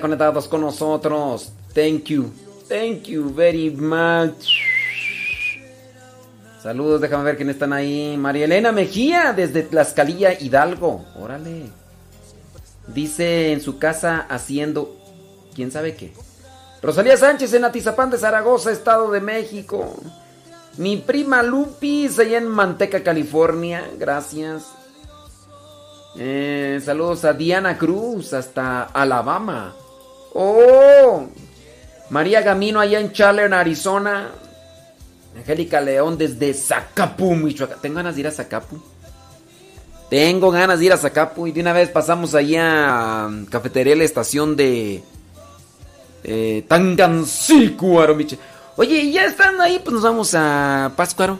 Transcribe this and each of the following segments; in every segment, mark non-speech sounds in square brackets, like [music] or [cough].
conectados con nosotros. Thank you. Thank you very much. Saludos, déjame ver quién están ahí. María Elena Mejía, desde Tlaxcalilla, Hidalgo. Órale. Dice en su casa haciendo. ¿Quién sabe qué? Rosalía Sánchez en Atizapán de Zaragoza, Estado de México. Mi prima Lupis, allá en Manteca, California. Gracias. Eh, saludos a Diana Cruz hasta Alabama. Oh, María Gamino allá en Chandler, Arizona. Angélica León desde Zacapu, Michoacán. Tengo ganas de ir a Zacapu. Tengo ganas de ir a Zacapu y de una vez pasamos allá a Cafetería La Estación de eh, Tangancícuaro. Oye, ya están ahí, pues nos vamos a Páscuaro.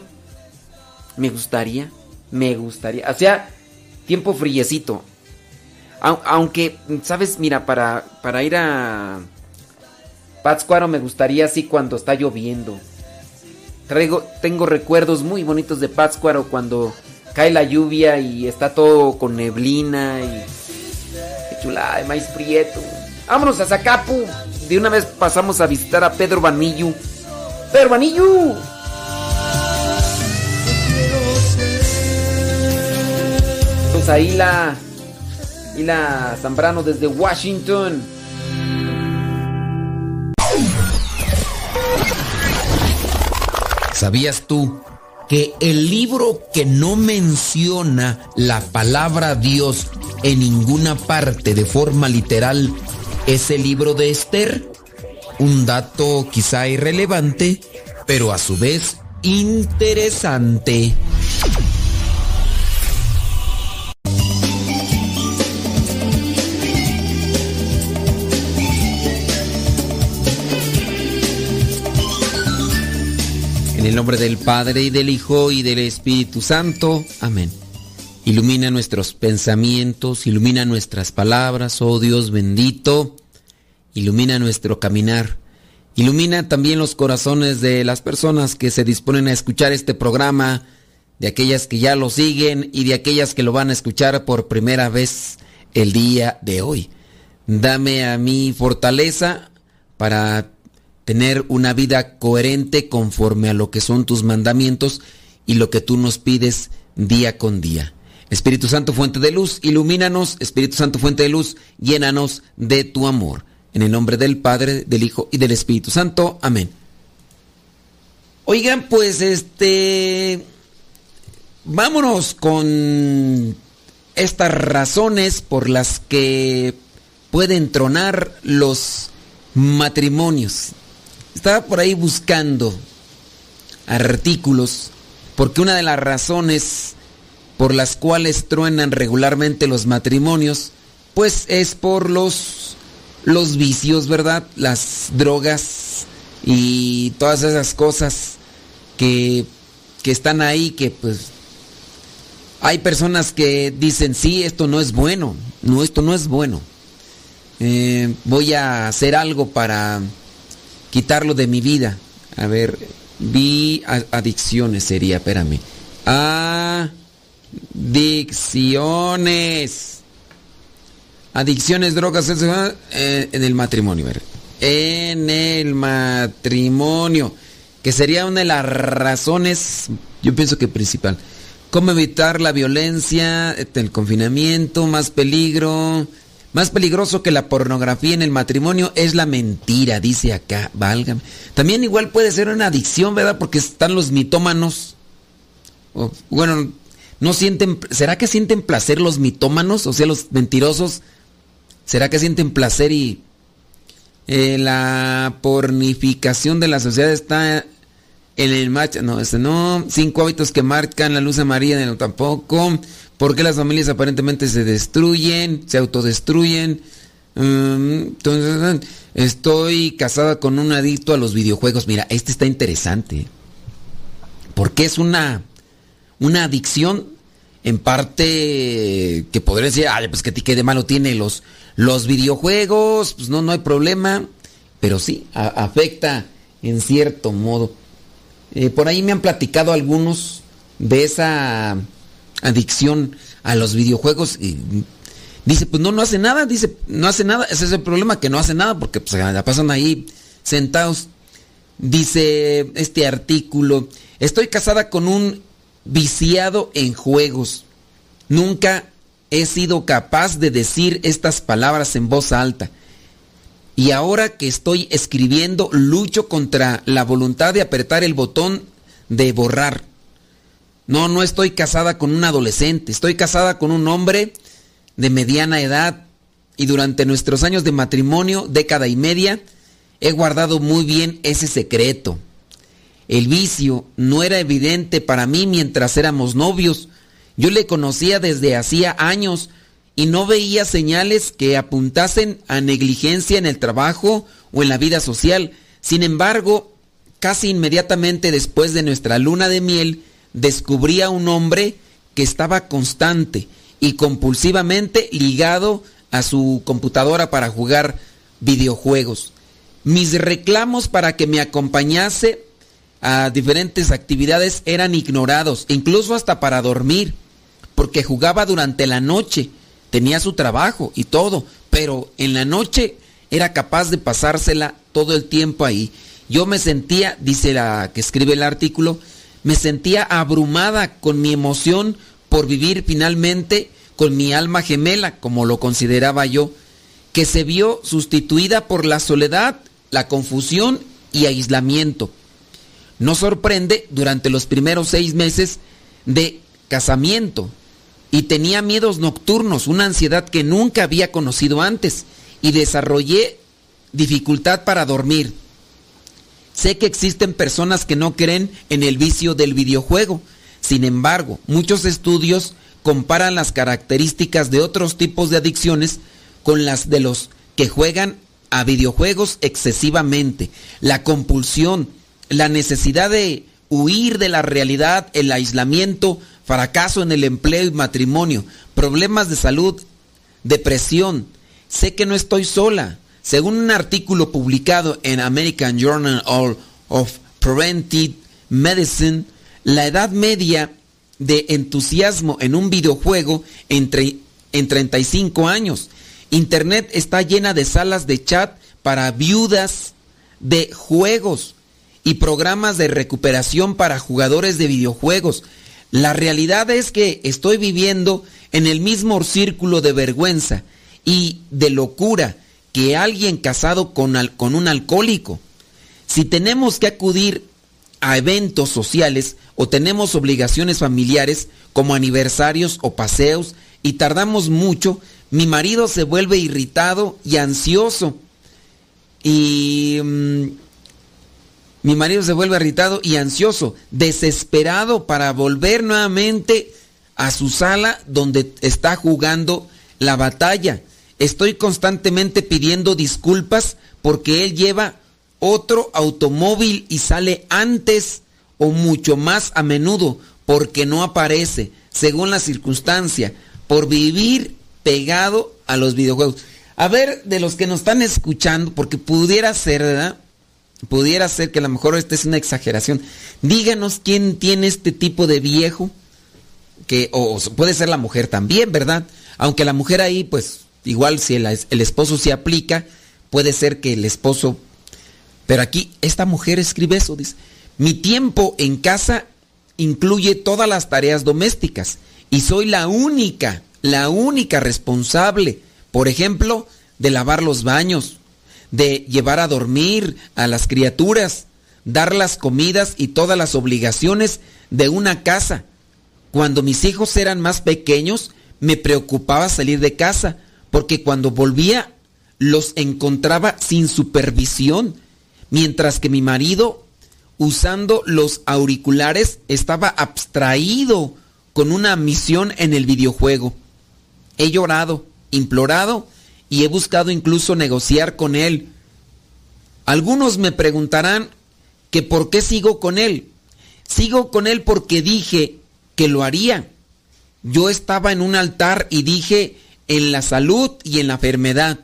Me gustaría, me gustaría. O tiempo friecito. Au- Aunque, ¿sabes? Mira, para, para ir a Pátzcuaro me gustaría así cuando está lloviendo. Traigo, tengo recuerdos muy bonitos de Pátzcuaro cuando cae la lluvia y está todo con neblina y... Qué chulada, de prieto. Vámonos a Zacapu. De una vez pasamos a visitar a Pedro Vanillo. ¡Pedro Vanillo! Pues ahí la... Y la Zambrano desde Washington. ¿Sabías tú que el libro que no menciona la palabra Dios en ninguna parte de forma literal es el libro de Esther? Un dato quizá irrelevante, pero a su vez interesante. En el nombre del Padre y del Hijo y del Espíritu Santo. Amén. Ilumina nuestros pensamientos, ilumina nuestras palabras, oh Dios bendito. Ilumina nuestro caminar. Ilumina también los corazones de las personas que se disponen a escuchar este programa, de aquellas que ya lo siguen y de aquellas que lo van a escuchar por primera vez el día de hoy. Dame a mí fortaleza para tener una vida coherente conforme a lo que son tus mandamientos y lo que tú nos pides día con día. Espíritu Santo, fuente de luz, ilumínanos. Espíritu Santo, fuente de luz, llénanos de tu amor. En el nombre del Padre, del Hijo y del Espíritu Santo. Amén. Oigan, pues este... Vámonos con estas razones por las que pueden tronar los matrimonios. Estaba por ahí buscando artículos porque una de las razones por las cuales truenan regularmente los matrimonios, pues es por los, los vicios, ¿verdad? Las drogas y todas esas cosas que, que están ahí, que pues hay personas que dicen, sí, esto no es bueno, no, esto no es bueno. Eh, voy a hacer algo para quitarlo de mi vida. A ver, vi adicciones sería, espérame. Adicciones. Adicciones, drogas, eh, en el matrimonio. En el matrimonio. Que sería una de las razones, yo pienso que principal. ¿Cómo evitar la violencia, el confinamiento, más peligro? Más peligroso que la pornografía en el matrimonio es la mentira, dice acá, válgame. También igual puede ser una adicción, ¿verdad? Porque están los mitómanos. bueno, no sienten, ¿será que sienten placer los mitómanos? O sea, los mentirosos, ¿será que sienten placer y eh, la pornificación de la sociedad está en el macho? No, ese no. Cinco hábitos que marcan la luz amarilla, no tampoco. ¿Por qué las familias aparentemente se destruyen, se autodestruyen? Mm, entonces, estoy casada con un adicto a los videojuegos. Mira, este está interesante. Porque es una, una adicción en parte que podría decir, ay, pues que qué de malo tiene los, los videojuegos, pues no, no hay problema. Pero sí, afecta en cierto modo. Eh, por ahí me han platicado algunos de esa adicción a los videojuegos y dice, pues no, no hace nada, dice, no hace nada, ese es el problema, que no hace nada porque pues la pasan ahí sentados. Dice este artículo, estoy casada con un viciado en juegos. Nunca he sido capaz de decir estas palabras en voz alta. Y ahora que estoy escribiendo, lucho contra la voluntad de apretar el botón de borrar. No, no estoy casada con un adolescente, estoy casada con un hombre de mediana edad y durante nuestros años de matrimonio, década y media, he guardado muy bien ese secreto. El vicio no era evidente para mí mientras éramos novios. Yo le conocía desde hacía años y no veía señales que apuntasen a negligencia en el trabajo o en la vida social. Sin embargo, casi inmediatamente después de nuestra luna de miel, descubrí a un hombre que estaba constante y compulsivamente ligado a su computadora para jugar videojuegos. Mis reclamos para que me acompañase a diferentes actividades eran ignorados, incluso hasta para dormir, porque jugaba durante la noche, tenía su trabajo y todo, pero en la noche era capaz de pasársela todo el tiempo ahí. Yo me sentía, dice la que escribe el artículo, me sentía abrumada con mi emoción por vivir finalmente con mi alma gemela, como lo consideraba yo, que se vio sustituida por la soledad, la confusión y aislamiento. No sorprende durante los primeros seis meses de casamiento y tenía miedos nocturnos, una ansiedad que nunca había conocido antes y desarrollé dificultad para dormir. Sé que existen personas que no creen en el vicio del videojuego. Sin embargo, muchos estudios comparan las características de otros tipos de adicciones con las de los que juegan a videojuegos excesivamente. La compulsión, la necesidad de huir de la realidad, el aislamiento, fracaso en el empleo y matrimonio, problemas de salud, depresión. Sé que no estoy sola. Según un artículo publicado en American Journal of Preventive Medicine, la edad media de entusiasmo en un videojuego entre, en 35 años. Internet está llena de salas de chat para viudas de juegos y programas de recuperación para jugadores de videojuegos. La realidad es que estoy viviendo en el mismo círculo de vergüenza y de locura que alguien casado con, un alcohólico. Si tenemos que acudir a eventos sociales o tenemos obligaciones familiares como aniversarios o paseos y tardamos mucho, mi marido se vuelve irritado y ansioso. Y mm, mi marido se vuelve irritado y ansioso, desesperado para volver nuevamente a su sala donde está jugando la batalla. Estoy constantemente pidiendo disculpas porque él lleva otro automóvil y sale antes o mucho más a menudo porque no aparece, según la circunstancia, por vivir pegado a los videojuegos. A ver, de los que nos están escuchando, porque pudiera ser, ¿verdad? Pudiera ser que a lo mejor esta es una exageración. Díganos quién tiene este tipo de viejo, que, o puede ser la mujer también, ¿verdad? Aunque la mujer ahí, pues, igual si el, esposo se aplica, puede ser que el esposo... Pero aquí, esta mujer escribe eso, dice, mi tiempo en casa incluye todas las tareas domésticas y soy la única, la única responsable, por ejemplo, de lavar los baños, de llevar a dormir a las criaturas, dar las comidas y todas las obligaciones de una casa. Cuando mis hijos eran más pequeños, me preocupaba salir de casa, porque cuando volvía los encontraba sin supervisión, mientras que mi marido, usando los auriculares, estaba abstraído con una misión en el videojuego. He llorado, implorado y he buscado incluso negociar con él. Algunos me preguntarán que por qué sigo con él. Sigo con él porque dije que lo haría. Yo estaba en un altar y dije en la salud y en la enfermedad.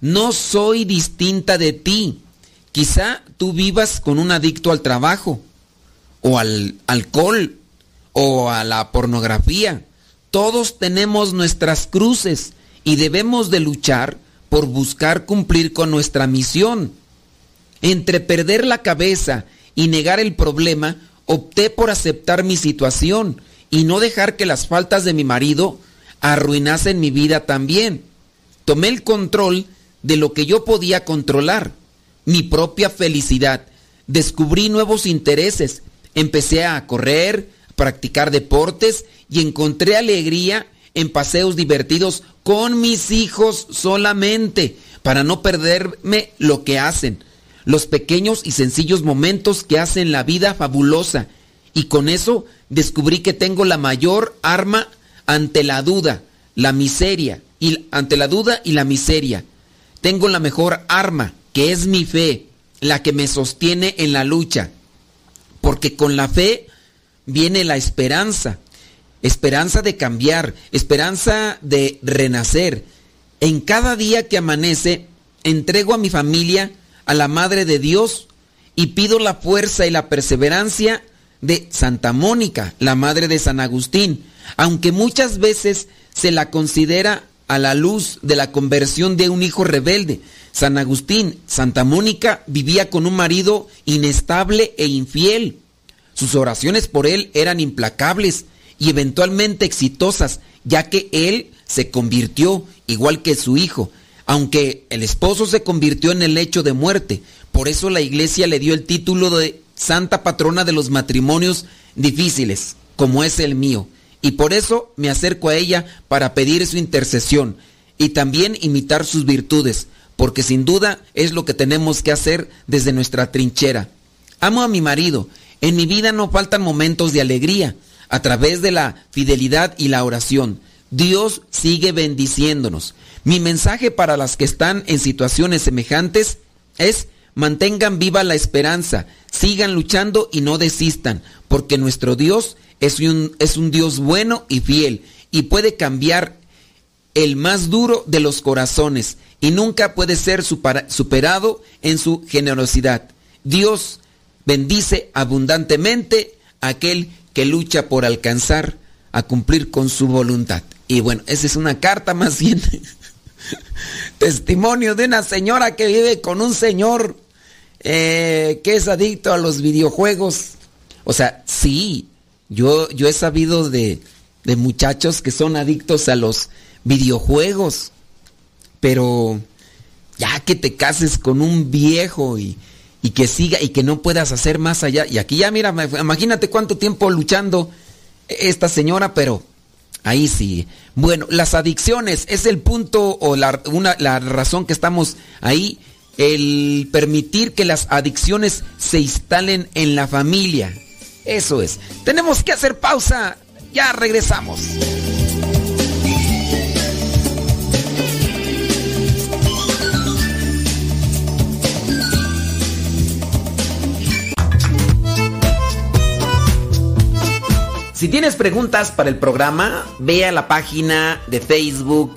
No soy distinta de ti. Quizá tú vivas con un adicto al trabajo, o al alcohol, o a la pornografía. Todos tenemos nuestras cruces y debemos de luchar por buscar cumplir con nuestra misión. Entre perder la cabeza y negar el problema, opté por aceptar mi situación y no dejar que las faltas de mi marido arruinasen mi vida también. Tomé el control de lo que yo podía controlar, mi propia felicidad. Descubrí nuevos intereses, empecé a correr, practicar deportes y encontré alegría en paseos divertidos con mis hijos solamente, para no perderme lo que hacen, los pequeños y sencillos momentos que hacen la vida fabulosa. Y con eso descubrí que tengo la mayor arma ante la duda, la miseria, y ante la duda y la miseria. Tengo la mejor arma, que es mi fe, la que me sostiene en la lucha. Porque con la fe viene la esperanza, esperanza de cambiar, esperanza de renacer. En cada día que amanece, entrego a mi familia a la Madre de Dios y pido la fuerza y la perseverancia de Santa Mónica, la Madre de San Agustín, aunque muchas veces se la considera a la luz de la conversión de un hijo rebelde. San Agustín, Santa Mónica vivía con un marido inestable e infiel. Sus oraciones por él eran implacables y eventualmente exitosas, ya que él se convirtió igual que su hijo, aunque el esposo se convirtió en el lecho de muerte. Por eso la iglesia le dio el título de Santa Patrona de los Matrimonios Difíciles, como es el mío. Y por eso me acerco a ella para pedir su intercesión y también imitar sus virtudes, porque sin duda es lo que tenemos que hacer desde nuestra trinchera. Amo a mi marido, en mi vida no faltan momentos de alegría, a través de la fidelidad y la oración. Dios sigue bendiciéndonos. Mi mensaje para las que están en situaciones semejantes es mantengan viva la esperanza, sigan luchando y no desistan, porque nuestro Dios es un, es un Dios bueno y fiel y puede cambiar el más duro de los corazones y nunca puede ser superado en su generosidad. Dios bendice abundantemente a aquel que lucha por alcanzar a cumplir con su voluntad. Y bueno, esa es una carta más bien [laughs] testimonio de una señora que vive con un señor eh, que es adicto a los videojuegos. O sea, sí, yo, yo he sabido de, de muchachos que son adictos a los videojuegos, pero ya que te cases con un viejo y, y que siga y que no puedas hacer más allá. Y aquí ya, mira, imagínate cuánto tiempo luchando esta señora, pero ahí sí. Bueno, las adicciones es el punto o la, una, la razón que estamos ahí, el permitir que las adicciones se instalen en la familia. Eso es. Tenemos que hacer pausa Ya regresamos. Si tienes preguntas para el programa, ve a la página de Facebook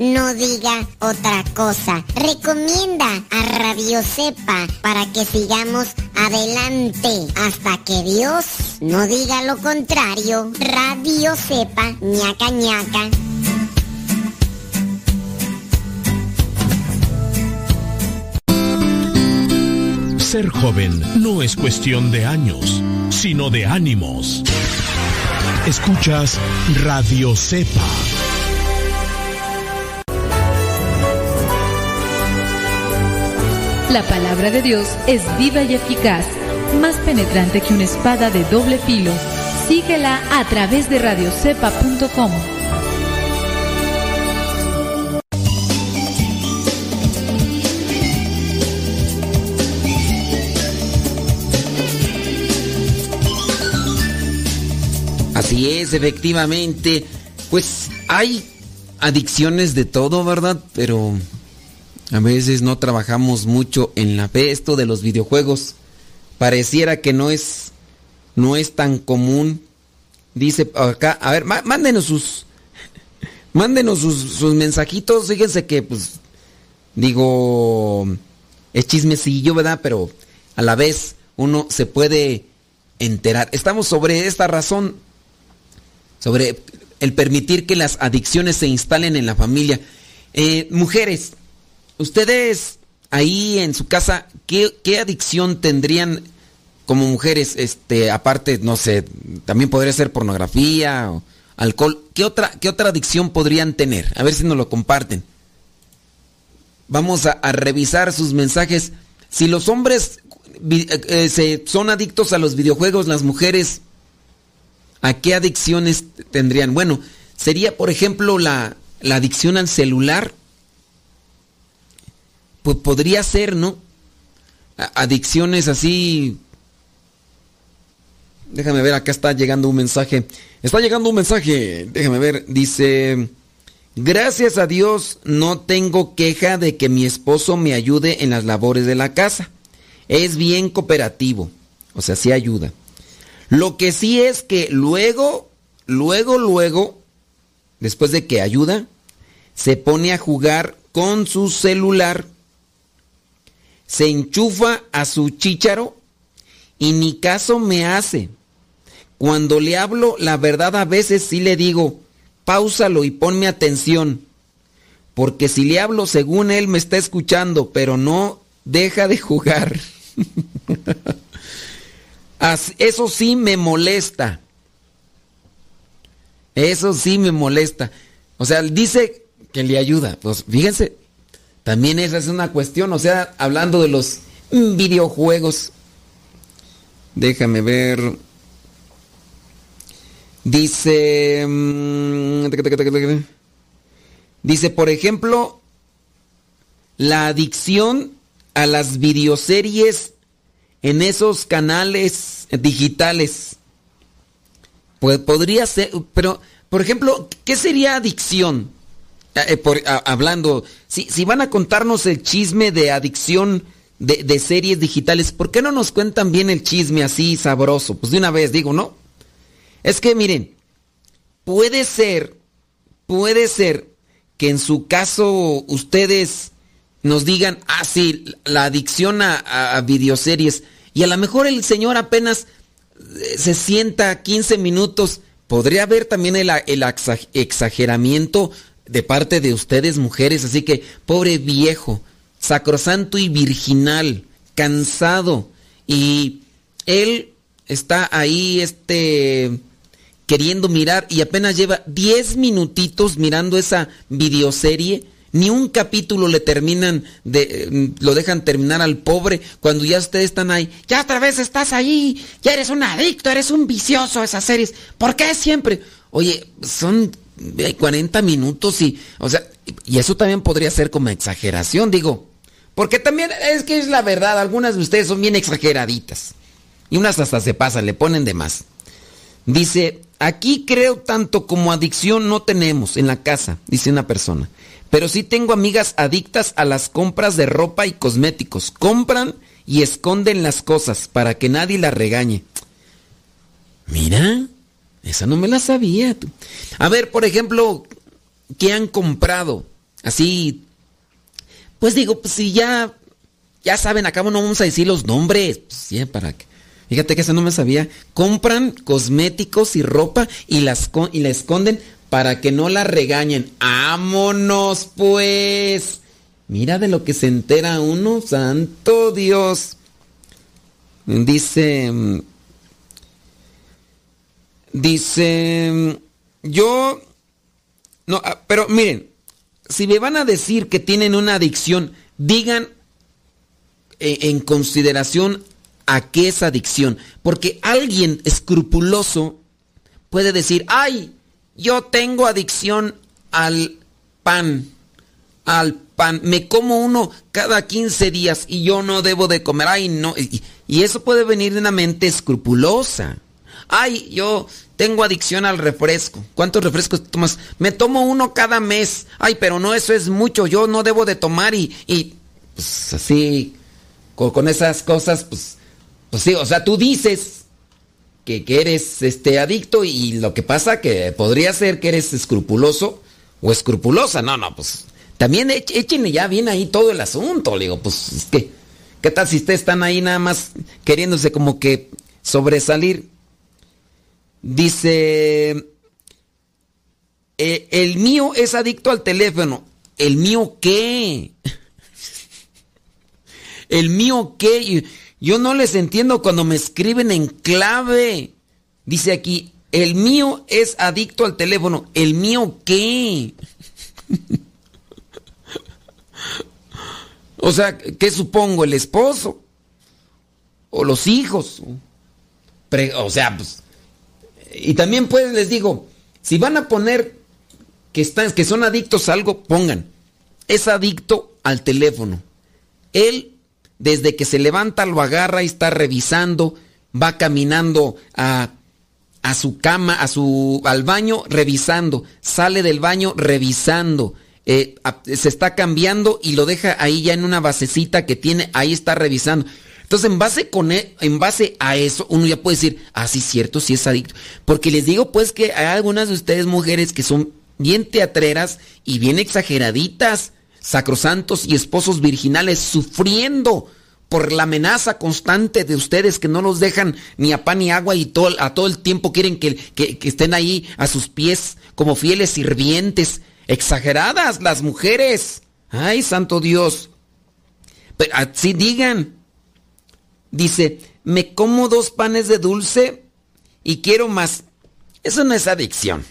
no diga otra cosa. Recomienda a Radio Cepa para que sigamos adelante hasta que Dios no diga lo contrario. Radio Cepa, ñaca ñaca. Ser joven no es cuestión de años, sino de ánimos. Escuchas Radio Cepa. La palabra de Dios es viva y eficaz, más penetrante que una espada de doble filo. Síguela a través de radiocepa.com. Así es, efectivamente. Pues hay adicciones de todo, ¿verdad? Pero a veces no trabajamos mucho en la fe. Esto de los videojuegos pareciera que no es no es tan común. Dice acá, a ver, má- mándenos sus mándenos sus, sus mensajitos. Fíjense que pues digo es chismecillo, ¿verdad? Pero a la vez uno se puede enterar. Estamos sobre esta razón sobre el permitir que las adicciones se instalen en la familia. Eh, mujeres, ustedes ahí en su casa, ¿qué, qué adicción tendrían como mujeres? Este, aparte, no sé, también podría ser pornografía o alcohol. ¿Qué otra, qué otra adicción podrían tener? A ver si nos lo comparten. Vamos a, revisar sus mensajes. Si los hombres eh, eh, se, son adictos a los videojuegos, las mujeres ¿A qué adicciones tendrían? Bueno, sería, por ejemplo, la, la adicción al celular. Pues podría ser, ¿no? Adicciones así. Déjame ver, acá está llegando un mensaje. Está llegando un mensaje. Déjame ver. Dice. Gracias a Dios no tengo queja de que mi esposo me ayude en las labores de la casa. Es bien cooperativo. O sea, sí ayuda. Lo que sí es que luego, luego, luego, después de que ayuda, se pone a jugar con su celular, se enchufa a su chícharo y ni caso me hace. Cuando le hablo, la verdad a veces sí le digo, pausalo y ponme atención. Porque si le hablo según él me está escuchando, pero no deja de jugar. [laughs] Eso sí me molesta. Eso sí me molesta. O sea, dice que le ayuda. Pues fíjense, también esa es una cuestión. O sea, hablando de los videojuegos. Déjame ver. Dice... mm, Dice, por ejemplo, la adicción a las videoseries en esos canales digitales. Pues podría ser, pero, por ejemplo, ¿qué sería adicción? Eh, eh, a- hablando, si, si van a contarnos el chisme de adicción de, de series digitales, ¿por qué no nos cuentan bien el chisme así sabroso? Pues de una vez digo, ¿no? Es que miren, puede ser, puede ser que en su caso ustedes nos digan, ah, sí, la adicción a, a videoseries. Y a lo mejor el Señor apenas eh, se sienta 15 minutos. Podría haber también el, el exageramiento de parte de ustedes mujeres. Así que, pobre viejo, sacrosanto y virginal, cansado. Y él está ahí, este, queriendo mirar y apenas lleva 10 minutitos mirando esa videoserie ni un capítulo le terminan de mm, lo dejan terminar al pobre cuando ya ustedes están ahí. Ya otra vez estás ahí. Ya eres un adicto, eres un vicioso a esas series. ¿Por qué siempre? Oye, son 40 minutos y o sea, y eso también podría ser como exageración, digo. Porque también es que es la verdad, algunas de ustedes son bien exageraditas. Y unas hasta se pasan, le ponen de más. Dice, aquí creo tanto como adicción no tenemos en la casa, dice una persona. Pero sí tengo amigas adictas a las compras de ropa y cosméticos. Compran y esconden las cosas para que nadie las regañe. Mira, esa no me la sabía. A ver, por ejemplo, ¿qué han comprado? Así, pues digo, pues si ya, ya saben, acá no vamos a decir los nombres. Pues para que... Fíjate que esa no me sabía. Compran cosméticos y ropa y, las, y la esconden para que no la regañen. ¡Ámonos, pues! Mira de lo que se entera uno, santo Dios. Dice... Dice... Yo... No, ah, pero miren, si me van a decir que tienen una adicción, digan eh, en consideración a qué es adicción. Porque alguien escrupuloso puede decir, ay, yo tengo adicción al pan, al pan. Me como uno cada 15 días y yo no debo de comer. Ay, no. Y, eso puede venir de una mente escrupulosa. Ay, yo tengo adicción al refresco. ¿Cuántos refrescos tomas? Me tomo uno cada mes. Ay, pero no, eso es mucho. Yo no debo de tomar y, y pues así, con, con esas cosas, pues, pues sí, o sea, tú dices, que, eres este adicto y lo que pasa que podría ser que eres escrupuloso o escrupulosa. No, no, pues también échenle ya bien ahí todo el asunto. Le digo, pues es que, ¿qué tal si ustedes están ahí nada más queriéndose como que sobresalir? Dice, eh, el mío es adicto al teléfono. ¿El mío qué? [laughs] ¿El mío qué? Yo no les entiendo cuando me escriben en clave. Dice aquí, el mío es adicto al teléfono. ¿El mío qué? [laughs] o sea, ¿qué supongo? ¿El esposo? ¿O los hijos? o sea, pues... Y también pues les digo, si van a poner que, están, que son adictos a algo, pongan, es adicto al teléfono. Él desde que se levanta lo agarra y está revisando, va caminando a, a su cama, a su, al baño revisando, sale del baño revisando, eh, se está cambiando y lo deja ahí ya en una basecita que tiene, ahí está revisando. Entonces, en base, con e, en base a eso, uno ya puede decir, ah, sí, cierto, sí es adicto. Porque les digo, pues, que hay algunas de ustedes mujeres que son bien teatreras y bien exageraditas sacrosantos y esposos virginales sufriendo por la amenaza constante de ustedes que no los dejan ni a pan ni agua y todo, a todo el tiempo quieren que, que, estén ahí a sus pies como fieles sirvientes. Exageradas las mujeres. Ay, santo Dios. Pero así digan. Dice, me como dos panes de dulce y quiero más. Eso no es adicción.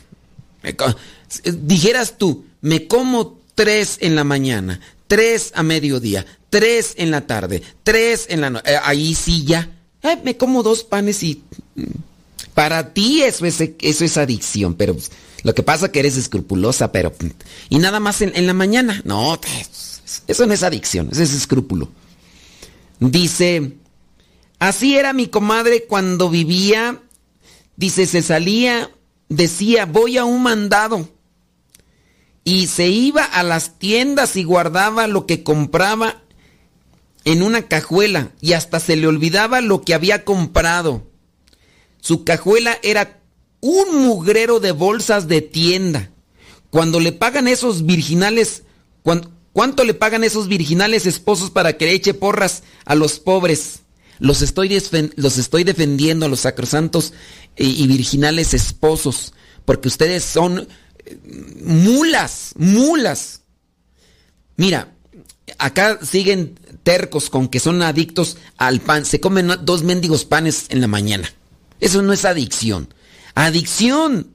Dijeras tú, me como tres en la mañana, tres a mediodía, tres en la tarde, tres en la noche. Eh, ahí sí ya. Me como dos panes y... Mm, para ti eso es, eso es adicción, pero pues, lo que pasa es que eres escrupulosa, pero... Y nada más en, en la mañana. No, eso no es adicción, eso es escrúpulo. Dice, así era mi comadre cuando vivía, dice, se salía, decía, voy a un mandado y se iba a las tiendas y guardaba lo que compraba en una cajuela y hasta se le olvidaba lo que había comprado. Su cajuela era un mugrero de bolsas de tienda. Cuando le pagan esos virginales, ¿Cuánto le pagan esos virginales esposos para que le eche porras a los pobres? Los estoy, los estoy defendiendo a los sacrosantos y, virginales esposos, porque ustedes son eh, mulas, mulas. Mira, acá siguen tercos con que son adictos al pan. Se comen dos mendigos panes en la mañana. Eso no es adicción. Adicción.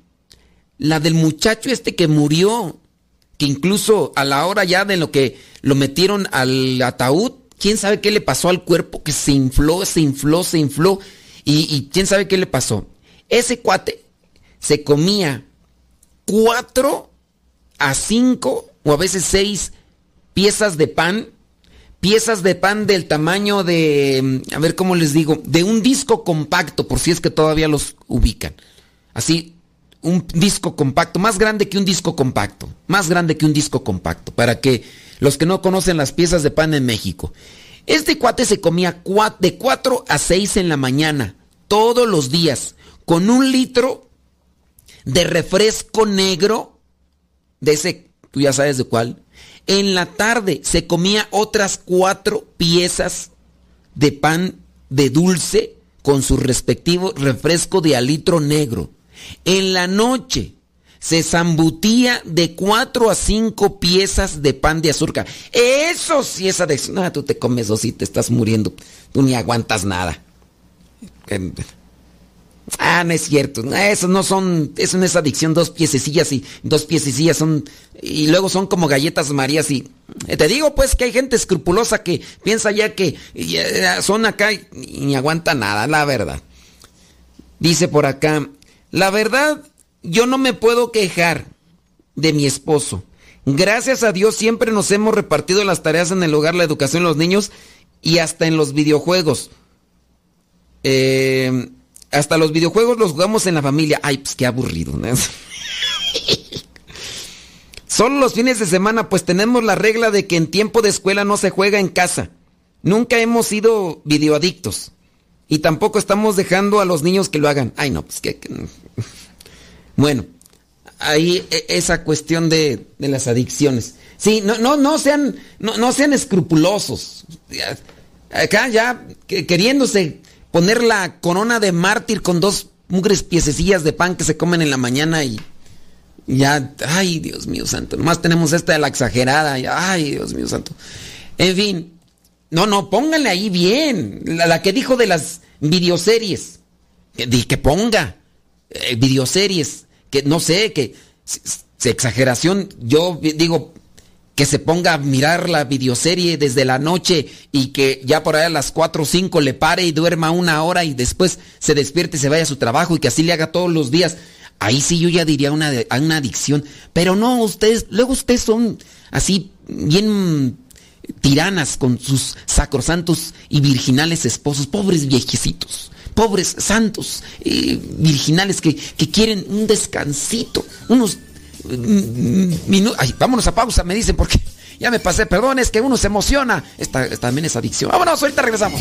La del muchacho este que murió, que incluso a la hora ya de lo que lo metieron al ataúd, quién sabe qué le pasó al cuerpo, que se infló, se infló, se infló. Y, quién sabe qué le pasó. Ese cuate se comía cuatro a cinco o a veces seis piezas de pan, piezas de pan del tamaño de, a ver cómo les digo, de un disco compacto, por si es que todavía los ubican. Así, un disco compacto, más grande que un disco compacto, más grande que un disco compacto, para que los que no conocen las piezas de pan en México. Este cuate se comía de 4 a 6 en la mañana, todos los días, con un litro de refresco negro, de ese, tú ya sabes de cuál. En la tarde se comía otras cuatro piezas de pan de dulce con su respectivo refresco de alitro negro. En la noche se zambutía de cuatro a cinco piezas de pan de azúcar. Eso sí es adicción. No, tú te comes dos y te estás muriendo. Tú ni aguantas nada. Ah, no es cierto. Eso no son, eso no es adicción. Dos piececillas y dos piececillas son, y luego son como galletas marías y, eh, te digo pues que hay gente escrupulosa que piensa ya que son acá y ni aguanta nada, la verdad. Dice por acá, la verdad yo no me puedo quejar de mi esposo. Gracias a Dios siempre nos hemos repartido las tareas en el hogar, la educación de los niños y hasta en los videojuegos. Eh, hasta los videojuegos los jugamos en la familia. Ay, pues qué aburrido. [laughs] Solo los fines de semana, pues tenemos la regla de que en tiempo de escuela no se juega en casa. Nunca hemos sido videoadictos. Y tampoco estamos dejando a los niños que lo hagan. Ay, no, pues que... Bueno, ahí e, esa cuestión de, las adicciones. Sí, no, no, no sean, no, sean escrupulosos. Acá ya queriéndose poner la corona de mártir con dos mugres piececillas de pan que se comen en la mañana y ya, ay Dios mío santo, nomás tenemos esta de la exagerada, ay Dios mío santo. En fin, no, no, pónganle ahí bien, la, que dijo de las videoseries, que, que ponga eh, videoseries, que no sé, que exageración, yo digo que se ponga a mirar la videoserie desde la noche y que ya por ahí a las 4 o 5 le pare y duerma una hora y después se despierte y se vaya a su trabajo y que así le haga todos los días. Ahí sí yo ya diría una, una adicción. Pero no, ustedes, luego ustedes son así bien tiranas con sus sacrosantos y virginales esposos, pobres viejecitos pobres santos eh, virginales que, quieren un descansito, unos mm, minutos. Vámonos a pausa, me dicen, porque ya me pasé, perdón, es que uno se emociona. Esta también es adicción. Vámonos, ahorita regresamos.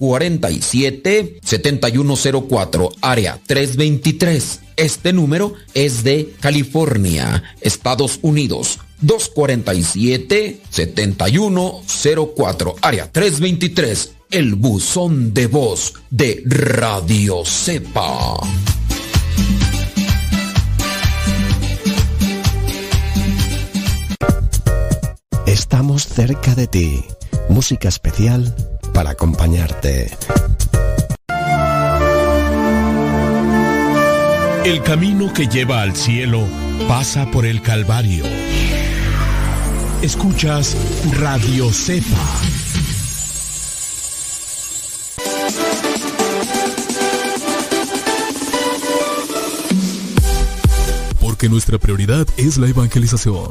7104 247 7104 área 323 este número es de California, Estados Unidos. 247-7104, área 323, el buzón de voz de Radio Cepa. Estamos cerca de ti. Música especial para acompañarte. El camino que lleva al cielo pasa por el Calvario. Escuchas Radio Cepa. Porque nuestra prioridad es la evangelización.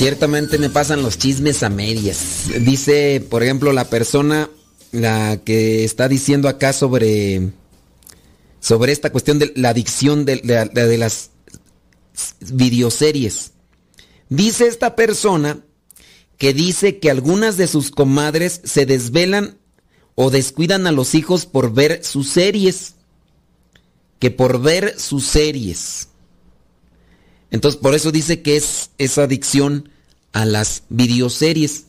Ciertamente me pasan los chismes a medias. Dice, por ejemplo, la persona la que está diciendo acá sobre sobre esta cuestión de la adicción de, de las videoseries. Dice esta persona que dice que algunas de sus comadres se desvelan o descuidan a los hijos por ver sus series. Que por ver sus series. Entonces, por eso dice que es esa adicción a las videoseries.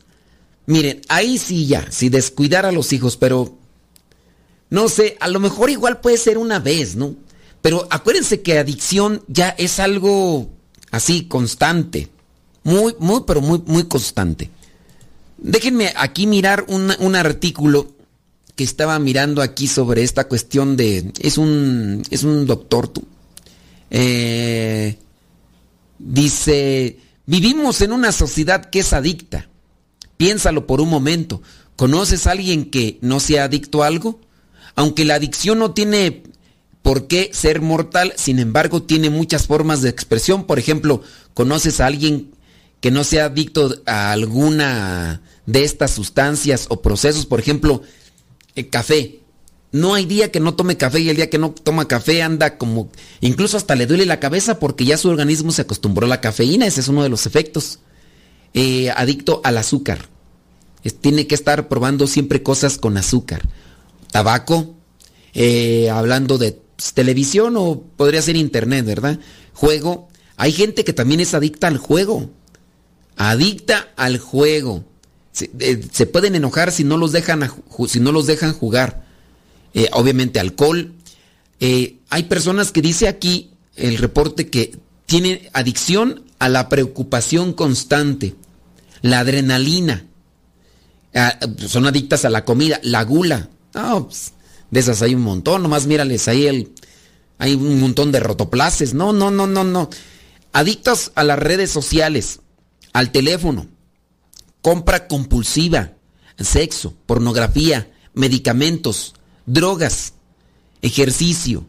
Miren, ahí sí ya, si descuidar a los hijos, pero no sé, a lo mejor igual puede ser una vez, ¿no? Pero acuérdense que adicción ya es algo así constante. Muy, muy, pero muy, muy constante. Déjenme aquí mirar un, un artículo que estaba mirando aquí sobre esta cuestión de. Es un. Es un doctor, tú. Eh, Dice, vivimos en una sociedad que es adicta. Piénsalo por un momento. ¿Conoces a alguien que no sea adicto a algo? Aunque la adicción no tiene por qué ser mortal, sin embargo tiene muchas formas de expresión. Por ejemplo, ¿conoces a alguien que no sea adicto a alguna de estas sustancias o procesos? Por ejemplo, el café. No hay día que no tome café y el día que no toma café anda como... Incluso hasta le duele la cabeza porque ya su organismo se acostumbró a la cafeína. Ese es uno de los efectos. Eh, adicto al azúcar. tiene que estar probando siempre cosas con azúcar. Tabaco. Eh, hablando de televisión o podría ser internet, ¿verdad? Juego. Hay gente que también es adicta al juego. Adicta al juego. Se, eh, pueden enojar si no los dejan, si no los dejan jugar. Eh, obviamente alcohol. Eh, hay personas que dice aquí el reporte que tienen adicción a la preocupación constante, la adrenalina, ah, son adictas a la comida, la gula. Pues, de esas hay un montón, nomás mírales ahí el, hay un montón de rotoplaces. No, no, no, no, no. Adictos a las redes sociales, al teléfono, compra compulsiva, sexo, pornografía, medicamentos, drogas, ejercicio.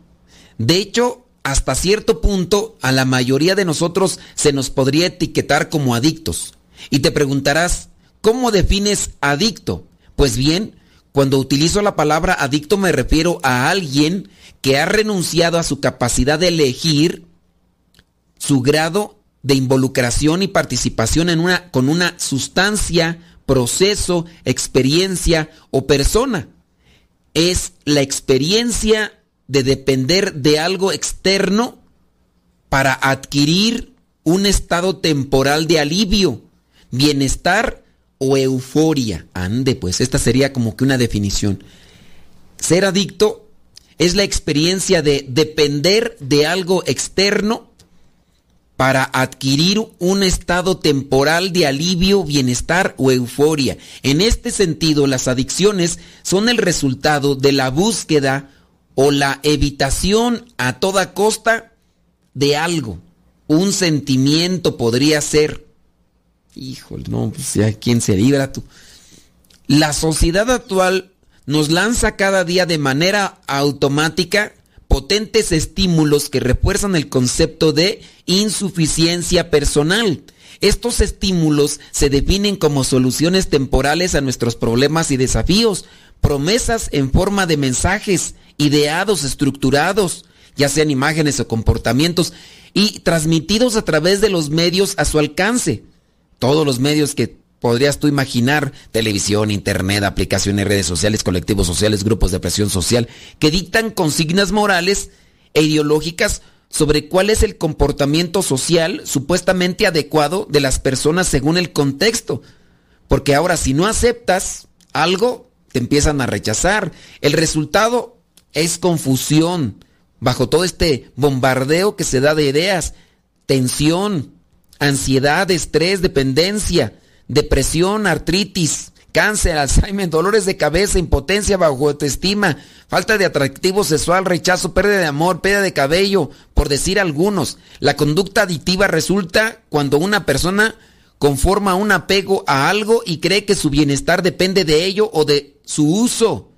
De hecho, hasta cierto punto, a la mayoría de nosotros se nos podría etiquetar como adictos. Y te preguntarás, ¿cómo defines adicto? Pues bien, cuando utilizo la palabra adicto me refiero a alguien que ha renunciado a su capacidad de elegir su grado de involucración y participación en una, con una sustancia, proceso, experiencia o persona es la experiencia de depender de algo externo para adquirir un estado temporal de alivio, bienestar o euforia. Ande, pues esta sería como que una definición. Ser adicto es la experiencia de depender de algo externo para adquirir un estado temporal de alivio, bienestar o euforia. En este sentido, las adicciones son el resultado de la búsqueda o la evitación a toda costa de algo. Un sentimiento podría ser. Híjole, no, pues ya, ¿quién se libra tú? La sociedad actual nos lanza cada día de manera automática potentes estímulos que refuerzan el concepto de insuficiencia personal. Estos estímulos se definen como soluciones temporales a nuestros problemas y desafíos, promesas en forma de mensajes, ideados, estructurados, ya sean imágenes o comportamientos, y transmitidos a través de los medios a su alcance. Todos los medios que podrías tú imaginar, televisión, internet, aplicaciones, redes sociales, colectivos sociales, grupos de presión social, que dictan consignas morales e ideológicas sobre cuál es el comportamiento social supuestamente adecuado de las personas según el contexto. Porque ahora si no aceptas algo, te empiezan a rechazar. El resultado es confusión bajo todo este bombardeo que se da de ideas, tensión, ansiedad, estrés, dependencia, depresión, artritis, cáncer, Alzheimer, dolores de cabeza, impotencia, bajo autoestima, falta de atractivo sexual, rechazo, pérdida de amor, pérdida de cabello, por decir algunos. La conducta adictiva resulta cuando una persona conforma un apego a algo y cree que su bienestar depende de ello o de su uso.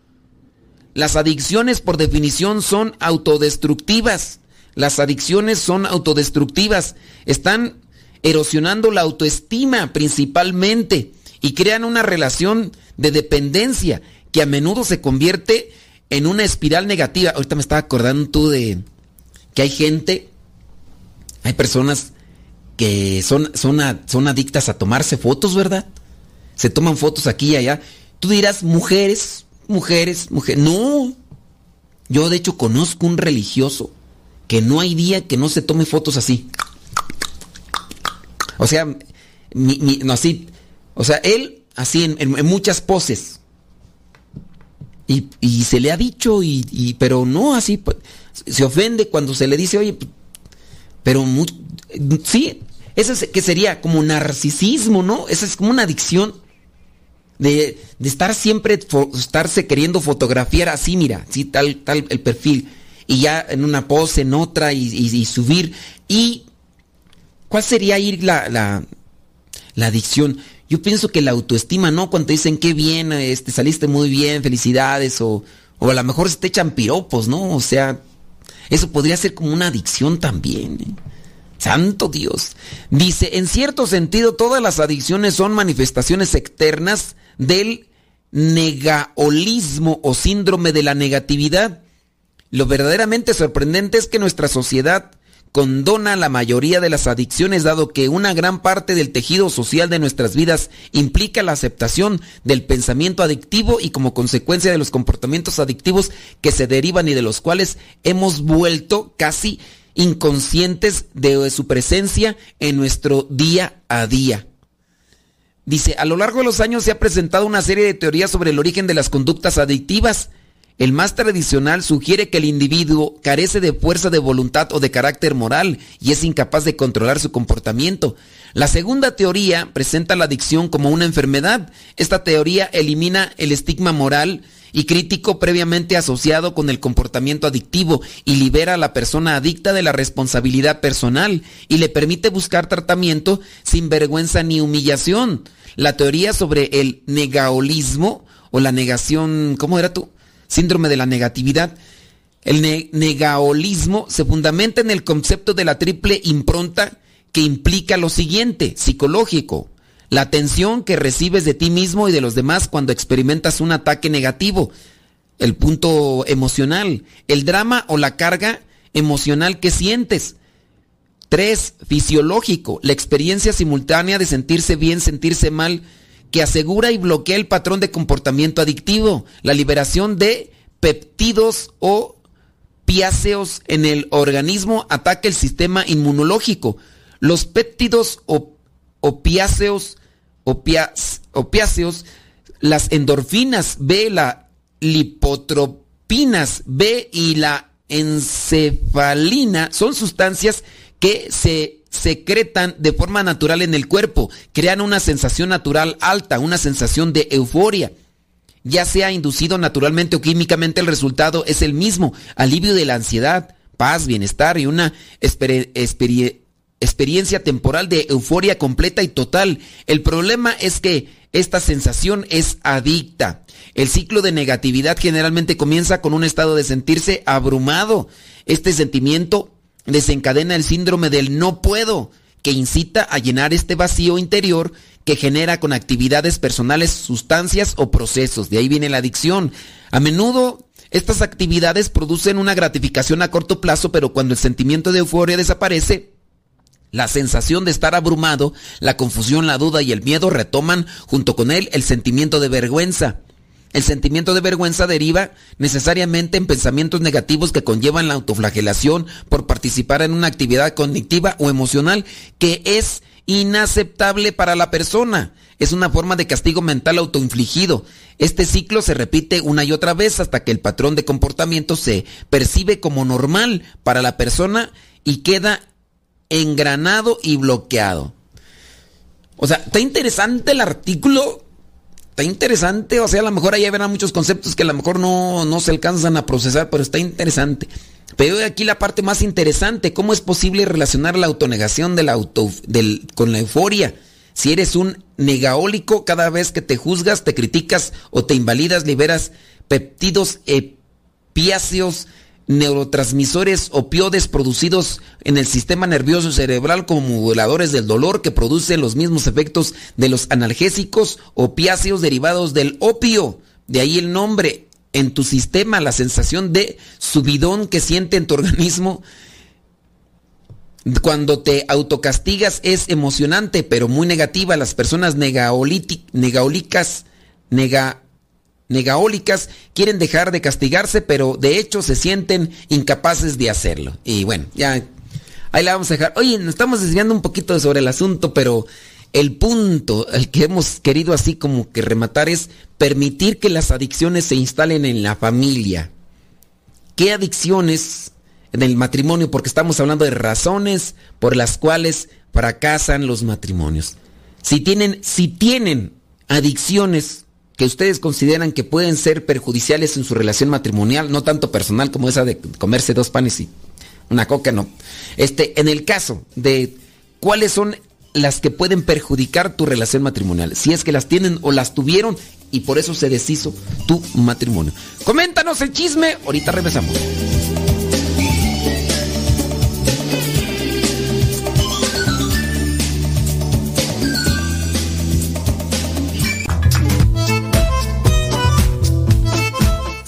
Las adicciones por definición son autodestructivas. Las adicciones son autodestructivas. Están erosionando la autoestima principalmente y crean una relación de dependencia que a menudo se convierte en una espiral negativa. Ahorita me estaba acordando tú de que hay gente, hay personas que son, son, son adictas a tomarse fotos, ¿verdad? Se toman fotos aquí y allá. Tú dirás, mujeres, mujeres, mujeres. No. Yo de hecho conozco un religioso que no hay día que no se tome fotos así. O sea, no así, o sea, él así en, muchas poses. Y, se le ha dicho, y, pero no así, se ofende cuando se le dice, oye, pero sí, eso es, que sería como narcisismo, ¿no? Esa es como una adicción de, estar siempre, estarse queriendo fotografiar así, mira, sí, tal, tal el perfil, y ya en una pose, en otra, y, subir. ¿Y cuál sería ir la, la, adicción? Yo pienso que la autoestima, ¿no? Cuando dicen qué bien, este, saliste muy bien, felicidades, o, o a lo mejor se te echan piropos, ¿no? O sea, eso podría ser como una adicción también. ¿eh? Santo Dios. Dice, en cierto sentido, todas las adicciones son manifestaciones externas del negaolismo o síndrome de la negatividad. Lo verdaderamente sorprendente es que nuestra sociedad condona la mayoría de las adicciones dado que una gran parte del tejido social de nuestras vidas implica la aceptación del pensamiento adictivo y como consecuencia de los comportamientos adictivos que se derivan y de los cuales hemos vuelto casi inconscientes de su presencia en nuestro día a día. Dice, a lo largo de los años se ha presentado una serie de teorías sobre el origen de las conductas adictivas el más tradicional sugiere que el individuo carece de fuerza de voluntad o de carácter moral y es incapaz de controlar su comportamiento. La segunda teoría presenta la adicción como una enfermedad. Esta teoría elimina el estigma moral y crítico previamente asociado con el comportamiento adictivo y libera a la persona adicta de la responsabilidad personal y le permite buscar tratamiento sin vergüenza ni humillación. La teoría sobre el negaolismo o la negación, ¿cómo era tú? Síndrome de la negatividad. El negaolismo se fundamenta en el concepto de la triple impronta que implica lo siguiente, psicológico, la atención que recibes de ti mismo y de los demás cuando experimentas un ataque negativo, el punto emocional, el drama o la carga emocional que sientes. Tres, fisiológico, la experiencia simultánea de sentirse bien, sentirse mal, que asegura y bloquea el patrón de comportamiento adictivo, la liberación de peptidos o piáceos en el organismo ataca el sistema inmunológico. Los péptidos o opiáceos, opiáceos, las endorfinas B, la lipotropinas B y la encefalina son sustancias que se secretan de forma natural en el cuerpo, crean una sensación natural alta, una sensación de euforia. Ya sea inducido naturalmente o químicamente, el resultado es el mismo, alivio de la ansiedad, paz, bienestar y una experiencia temporal de euforia completa y total. El problema es que esta sensación es adicta. El ciclo de negatividad generalmente comienza con un estado de sentirse abrumado. Este sentimiento desencadena el síndrome del no puedo, que incita a llenar este vacío interior que genera con actividades personales sustancias o procesos. De ahí viene la adicción. A menudo estas actividades producen una gratificación a corto plazo, pero cuando el sentimiento de euforia desaparece, la sensación de estar abrumado, la confusión, la duda y el miedo retoman junto con él el sentimiento de vergüenza. El sentimiento de vergüenza deriva necesariamente en pensamientos negativos que conllevan la autoflagelación por participar en una actividad cognitiva o emocional que es inaceptable para la persona. Es una forma de castigo mental autoinfligido. Este ciclo se repite una y otra vez hasta que el patrón de comportamiento se percibe como normal para la persona y queda engranado y bloqueado. O sea, está interesante el artículo. Está interesante. O sea, a lo mejor ahí verán muchos conceptos que a lo mejor no, no se alcanzan a procesar, pero está interesante. Pero aquí la parte más interesante, ¿cómo es posible relacionar la autonegación auto, con la euforia? Si eres un negaólico, cada vez que te juzgas, te criticas o te invalidas, liberas peptidos epiáceos neurotransmisores opioides producidos en el sistema nervioso cerebral como moduladores del dolor que producen los mismos efectos de los analgésicos opiáceos derivados del opio. De ahí el nombre en tu sistema, la sensación de subidón que siente en tu organismo. Cuando te autocastigas es emocionante, pero muy negativa. Las personas negaólicas, nega, negaólicas quieren dejar de castigarse, pero de hecho se sienten incapaces de hacerlo. Y bueno, ya ahí la vamos a dejar. Oye, nos estamos desviando un poquito sobre el asunto, pero el punto al que hemos querido así como que rematar es permitir que las adicciones se instalen en la familia. ¿Qué adicciones en el matrimonio? Porque estamos hablando de razones por las cuales fracasan los matrimonios. Si tienen, si tienen adicciones que ustedes consideran que pueden ser perjudiciales en su relación matrimonial, no tanto personal como esa de comerse dos panes y una coca, no. Este, en el caso de cuáles son las que pueden perjudicar tu relación matrimonial, si es que las tienen o las tuvieron y por eso se deshizo tu matrimonio. Coméntanos el chisme, ahorita regresamos.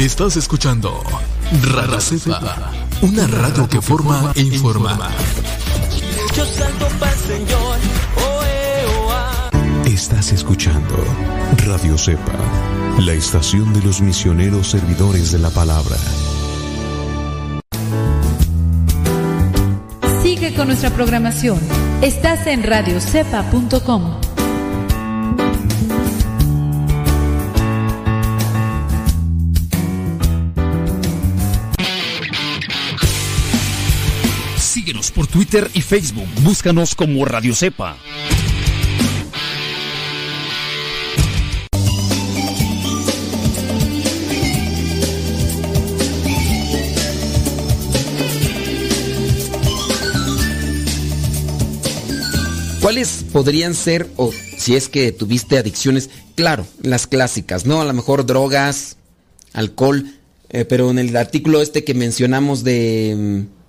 Estás escuchando Radio Cepa, una radio que forma e informa. Estás escuchando Radio Cepa, la estación de los misioneros servidores de la palabra. Sigue con nuestra programación. Estás en radiocepa.com. por Twitter y Facebook. Búscanos como Radio Cepa. ¿Cuáles podrían ser, o si es que tuviste adicciones? Claro, las clásicas, ¿no? A lo mejor drogas, alcohol, eh, pero en el artículo este que mencionamos de, mm,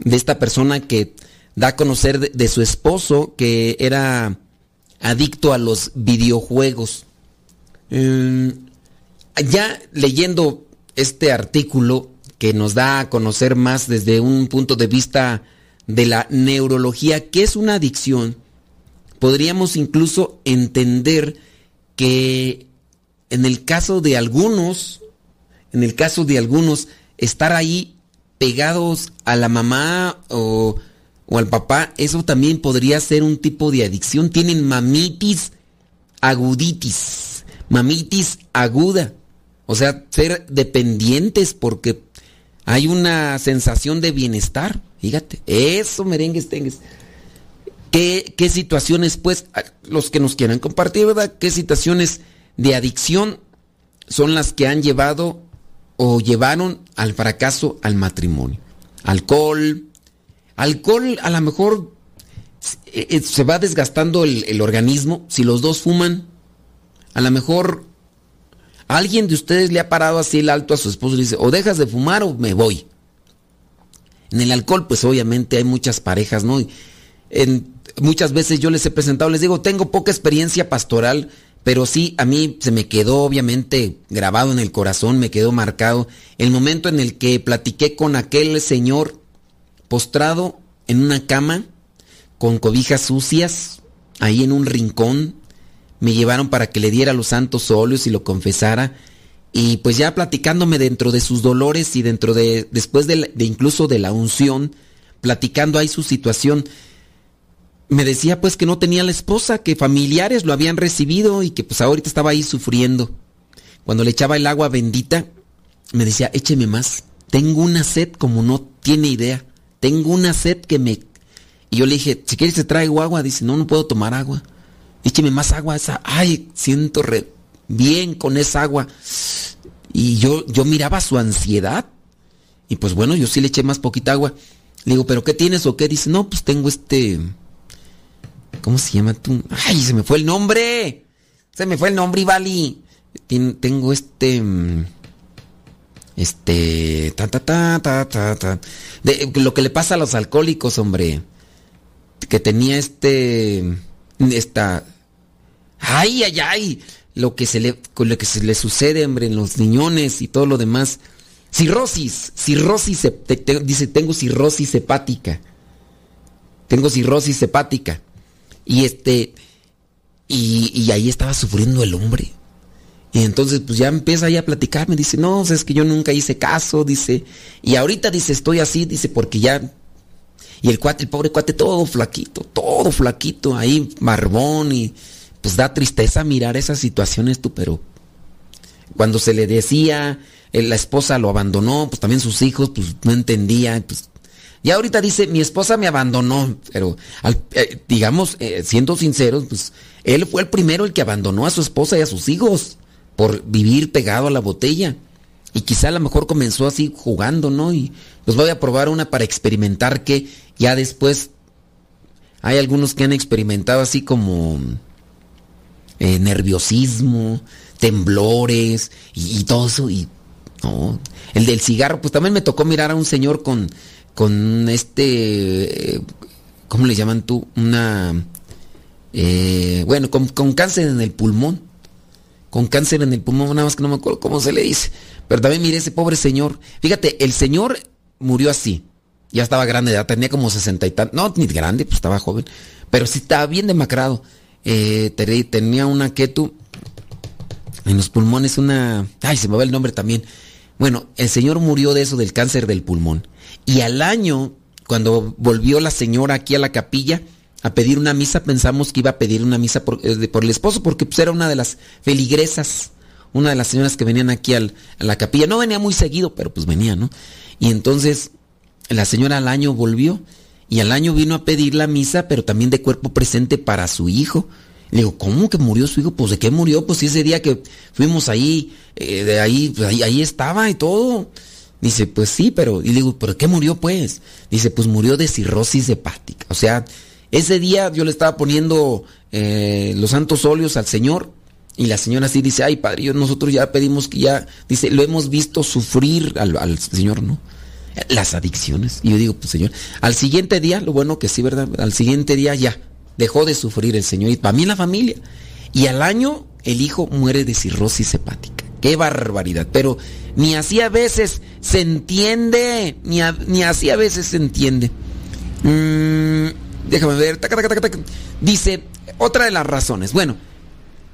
de esta persona que da a conocer de, su esposo que era adicto a los videojuegos. Mm, ya leyendo este artículo que nos da a conocer más desde un punto de vista de la neurología, qué es una adicción, podríamos incluso entender que en el caso de algunos, en el caso de algunos, estar ahí pegados a la mamá o, o al papá, eso también podría ser un tipo de adicción. Tienen mamitis aguditis, mamitis aguda. O sea, ser dependientes porque hay una sensación de bienestar. Fíjate, eso merengues tengues. ¿Qué, ¿Qué situaciones, pues, los que nos quieran compartir, ¿verdad? ¿Qué situaciones de adicción son las que han llevado o llevaron al fracaso al matrimonio? Alcohol. Alcohol a lo mejor eh, eh, se va desgastando el, el organismo. Si los dos fuman, a lo mejor alguien de ustedes le ha parado así el alto a su esposo y dice, o dejas de fumar o me voy. En el alcohol, pues obviamente hay muchas parejas, ¿no? En, muchas veces yo les he presentado, les digo, tengo poca experiencia pastoral, pero sí, a mí se me quedó obviamente grabado en el corazón, me quedó marcado el momento en el que platiqué con aquel señor postrado en una cama, con cobijas sucias, ahí en un rincón, me llevaron para que le diera los santos óleos y lo confesara. Y pues ya platicándome dentro de sus dolores y dentro de, después de, de incluso de la unción, platicando ahí su situación, me decía pues que no tenía la esposa, que familiares lo habían recibido y que pues ahorita estaba ahí sufriendo. Cuando le echaba el agua bendita, me decía, écheme más, tengo una sed como no tiene idea, tengo una sed que me... Y yo le dije, si quieres te traigo agua, dice, no, no puedo tomar agua écheme más agua esa. Ay, siento re bien con esa agua. Y yo, yo miraba su ansiedad. Y pues bueno, yo sí le eché más poquita agua. Le digo, ¿pero qué tienes o qué? Dice, no, pues tengo este. ¿Cómo se llama tú? ¡Ay, se me fue el nombre! Se me fue el nombre, Ivali. Tengo este. Este. Ta, ta, ta, ta, ta, ta. Lo que le pasa a los alcohólicos, hombre. Que tenía este. Esta ay, ay, ay, lo que se le, lo que se le sucede, hombre, en los niñones y todo lo demás. Cirrosis, cirrosis, dice, tengo cirrosis hepática. Tengo cirrosis hepática. Y este, y, y, ahí estaba sufriendo el hombre. Y entonces, pues ya empieza ahí a platicarme, dice, no, es que yo nunca hice caso, dice, y ahorita dice, estoy así, dice, porque ya. Y el cuate, el pobre cuate, todo flaquito, todo flaquito, ahí, barbón y pues da tristeza mirar esas situaciones tú, pero cuando se le decía, eh, la esposa lo abandonó, pues también sus hijos, pues no entendían, pues y ahorita dice, mi esposa me abandonó, pero eh, digamos, eh, siendo sinceros, pues él fue el primero el que abandonó a su esposa y a sus hijos por vivir pegado a la botella. Y quizá a lo mejor comenzó así jugando, ¿no? Y pues voy a probar una para experimentar que ya después hay algunos que han experimentado así como eh, nerviosismo, temblores y, todo eso. Y, no. El del cigarro, pues también me tocó mirar a un señor con, con este, ¿cómo le llaman tú? Una, eh, bueno, con, con, cáncer en el pulmón. Con cáncer en el pulmón, nada más que no me acuerdo cómo se le dice. Pero también mire ese pobre señor. Fíjate, el señor murió así. Ya estaba grande, ya tenía como sesenta y tantos. No, ni grande, pues estaba joven. Pero sí estaba bien demacrado eh, tenía una ketu en los pulmones, una... Ay, se me va el nombre también. Bueno, el señor murió de eso, del cáncer del pulmón. Y al año, cuando volvió la señora aquí a la capilla a pedir una misa, pensamos que iba a pedir una misa por, eh, por el esposo, porque pues, era una de las feligresas, una de las señoras que venían aquí al, a la capilla. No venía muy seguido, pero pues venía, ¿no? Y entonces la señora al año volvió y al año vino a pedir la misa, pero también de cuerpo presente para su hijo. Le digo, ¿cómo que murió su hijo? Pues de qué murió, pues ese día que fuimos ahí, eh, de ahí, pues ahí, ahí, estaba y todo. Dice, pues sí, pero, y le digo, ¿pero qué murió pues? Dice, pues murió de cirrosis hepática. O sea, ese día yo le estaba poniendo eh, los santos óleos al Señor y la señora así dice, ay padre, nosotros ya pedimos que ya, dice, lo hemos visto sufrir al, al Señor, ¿no? Las adicciones. Y yo digo, pues Señor, al siguiente día, lo bueno que sí, ¿verdad? Al siguiente día ya dejó de sufrir el Señor y mí la familia. Y al año el hijo muere de cirrosis hepática. Qué barbaridad. Pero ni así a veces se entiende, ni, ni así a veces se entiende. Mm, déjame ver. Dice, otra de las razones. Bueno,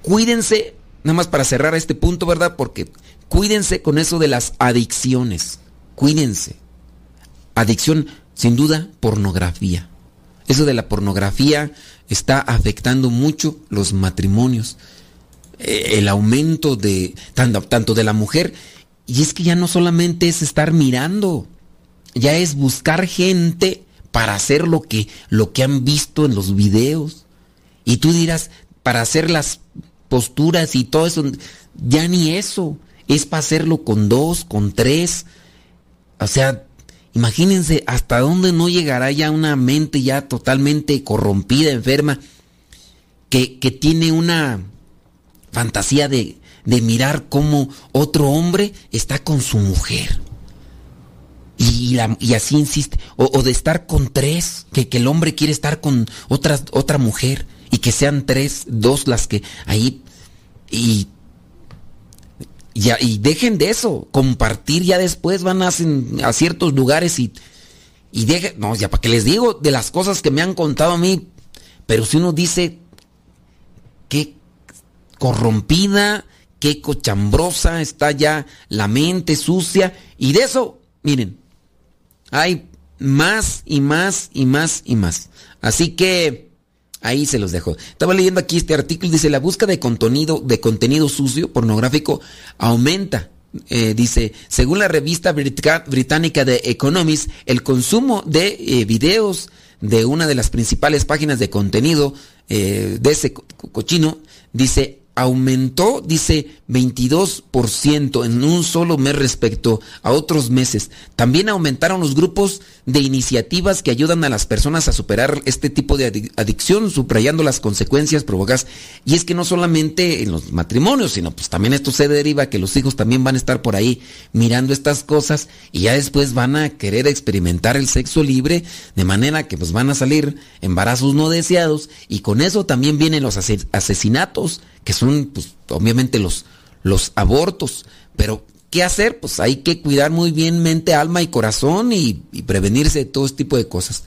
cuídense nada más para cerrar este punto, ¿verdad? Porque cuídense con eso de las adicciones. Cuídense. Adicción, sin duda, pornografía. Eso de la pornografía está afectando mucho los matrimonios. Eh, el aumento de tanto, tanto de la mujer. Y es que ya no solamente es estar mirando, ya es buscar gente para hacer lo que, lo que han visto en los videos. Y tú dirás, para hacer las posturas y todo eso, ya ni eso. Es para hacerlo con dos, con tres. O sea, imagínense hasta dónde no llegará ya una mente ya totalmente corrompida, enferma, que, que tiene una fantasía de, de mirar cómo otro hombre está con su mujer. Y, y así insiste. O, o de estar con tres, que, que el hombre quiere estar con otra mujer y que sean tres, dos las que ahí. Y, y dejen de eso, compartir ya después van a, a ciertos lugares y, y dejen, no, ya para que les digo de las cosas que me han contado a mí, pero si uno dice, qué corrompida, qué cochambrosa está ya la mente sucia. Y de eso, miren, hay más y más y más y más. Así que ahí se los dejo. Estaba leyendo aquí este artículo, dice, la búsqueda de contenido, de contenido sucio, pornográfico, aumenta. Eh, dice, según la revista británica de Economist, el consumo de eh, videos de una de las principales páginas de contenido eh, de ese co- cochino, dice, aumentó, dice, 22% en un solo mes respecto a otros meses. También aumentaron los grupos de iniciativas que ayudan a las personas a superar este tipo de adic- adicción, subrayando las consecuencias provocadas. Y es que no solamente en los matrimonios, sino pues también esto se deriva que los hijos también van a estar por ahí mirando estas cosas y ya después van a querer experimentar el sexo libre, de manera que pues van a salir embarazos no deseados y con eso también vienen los ase- asesinatos, que son pues obviamente los, los abortos. Pero, ¿qué hacer? Pues hay que cuidar muy bien mente, alma y corazón y, prevenirse de todo este tipo de cosas.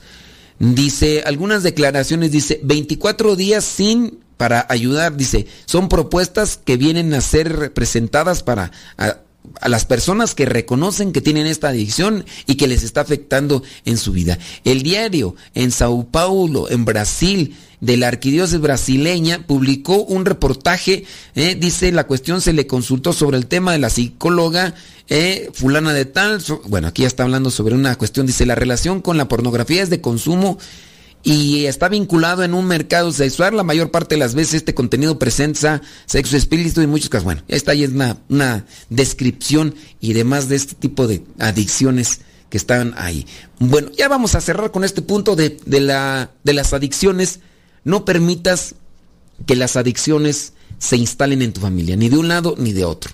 Dice, algunas declaraciones, dice, 24 días sin para ayudar, dice, son propuestas que vienen a ser presentadas para a las personas que reconocen que tienen esta adicción y que les está afectando en su vida. El diario en Sao Paulo, en Brasil, de la arquidiócesis brasileña, publicó un reportaje, eh, dice, la cuestión se le consultó sobre el tema de la psicóloga eh, fulana de tal, bueno, aquí ya está hablando sobre una cuestión, dice, la relación con la pornografía es de consumo y está vinculado en un mercado sexual. La mayor parte de las veces este contenido presenta sexo explícito y muchos casos. Bueno, esta ahí es una, una descripción y demás de este tipo de adicciones que están ahí. Bueno, ya vamos a cerrar con este punto de, de la, de las adicciones. No permitas que las adicciones se instalen en tu familia, ni de un lado ni de otro.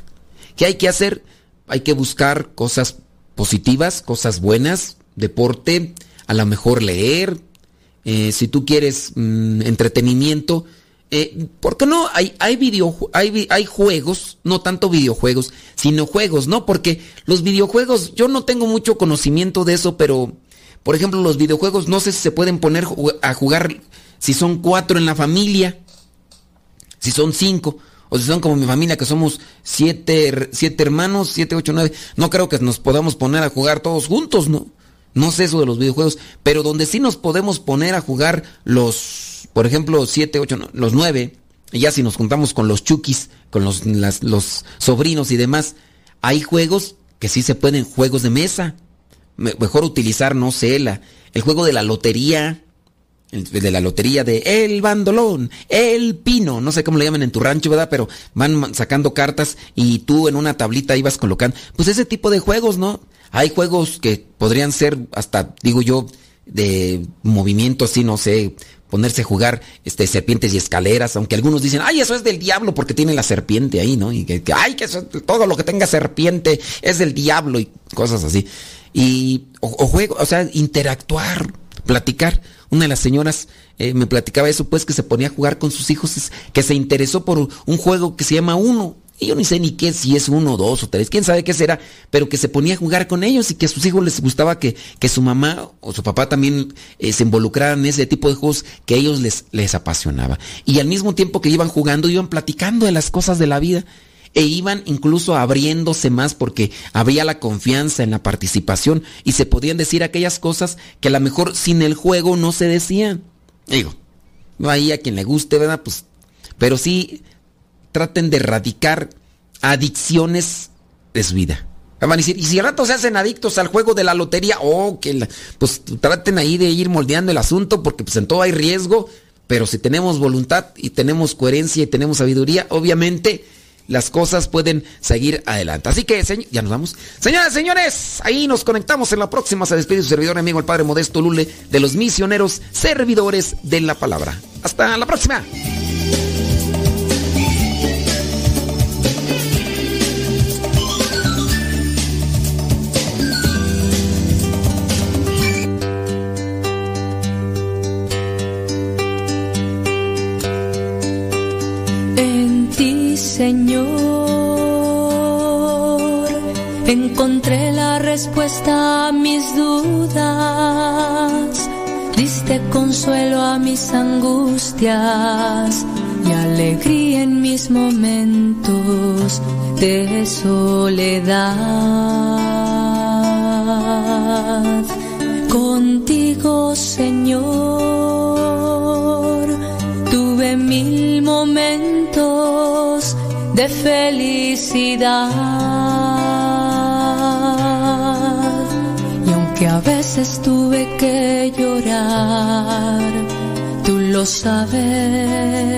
¿Qué hay que hacer? Hay que buscar cosas positivas, cosas buenas, deporte, a lo mejor leer, eh, si tú quieres mm, entretenimiento, eh, ¿por qué no? Hay, hay, video, hay, hay juegos, no tanto videojuegos, sino juegos, ¿no? Porque los videojuegos, yo no tengo mucho conocimiento de eso, pero, por ejemplo, los videojuegos no sé si se pueden poner a jugar si son cuatro en la familia, si son cinco, o si son como mi familia, que somos siete, siete hermanos, siete, ocho, nueve. No creo que nos podamos poner a jugar todos juntos, ¿no? No sé eso de los videojuegos, pero donde sí nos podemos poner a jugar los, por ejemplo, siete, ocho, los nueve, ya si nos juntamos con los chukis, con los, los sobrinos y demás, hay juegos que sí se pueden, juegos de mesa. Me- mejor utilizar, no sé, la, el juego de la lotería, el de la lotería de El Bandolón, El Pino, no sé cómo le llaman en tu rancho, ¿verdad? Pero van sacando cartas y tú en una tablita ibas colocando. Pues ese tipo de juegos, ¿no? Hay juegos que podrían ser hasta, digo yo, de movimiento así, no sé, ponerse a jugar este, serpientes y escaleras, aunque algunos dicen, ay, eso es del diablo porque tiene la serpiente ahí, ¿no? Y que, que, ay, que eso- todo lo que tenga serpiente es del diablo y cosas así. Y, o, o juego, o sea, interactuar, platicar. Una de las señoras eh, me platicaba eso, pues, que se ponía a jugar con sus hijos, que se interesó por un juego que se llama Uno. Y yo ni sé ni qué, si es uno, dos o tres, quién sabe qué será, pero que se ponía a jugar con ellos y que a sus hijos les gustaba que, que su mamá o su papá también eh, se involucraran en ese tipo de juegos que a ellos les, les apasionaba. Y al mismo tiempo que iban jugando, iban platicando de las cosas de la vida e iban incluso abriéndose más porque había la confianza en la participación y se podían decir aquellas cosas que a lo mejor sin el juego no se decían. Digo, ahí a quien le guste, ¿verdad? Pues, pero sí traten de erradicar adicciones de su vida. Van a decir, y si al rato se hacen adictos al juego de la lotería, oh, que la- pues traten ahí de ir moldeando el asunto porque pues en todo hay riesgo, pero si tenemos voluntad y tenemos coherencia y tenemos sabiduría, obviamente las cosas pueden seguir adelante. Así que, ya nos vamos. Señoras, señores, ahí nos conectamos en la próxima. Se despide su servidor amigo, el Padre Modesto Lule, de los misioneros servidores de la palabra. Hasta la próxima. Señor, encontré la respuesta a mis dudas. Diste consuelo a mis angustias y alegría en mis momentos de soledad. Contigo, Señor, tuve mil momentos de felicidad. Y aunque a veces tuve que llorar, tú lo sabes.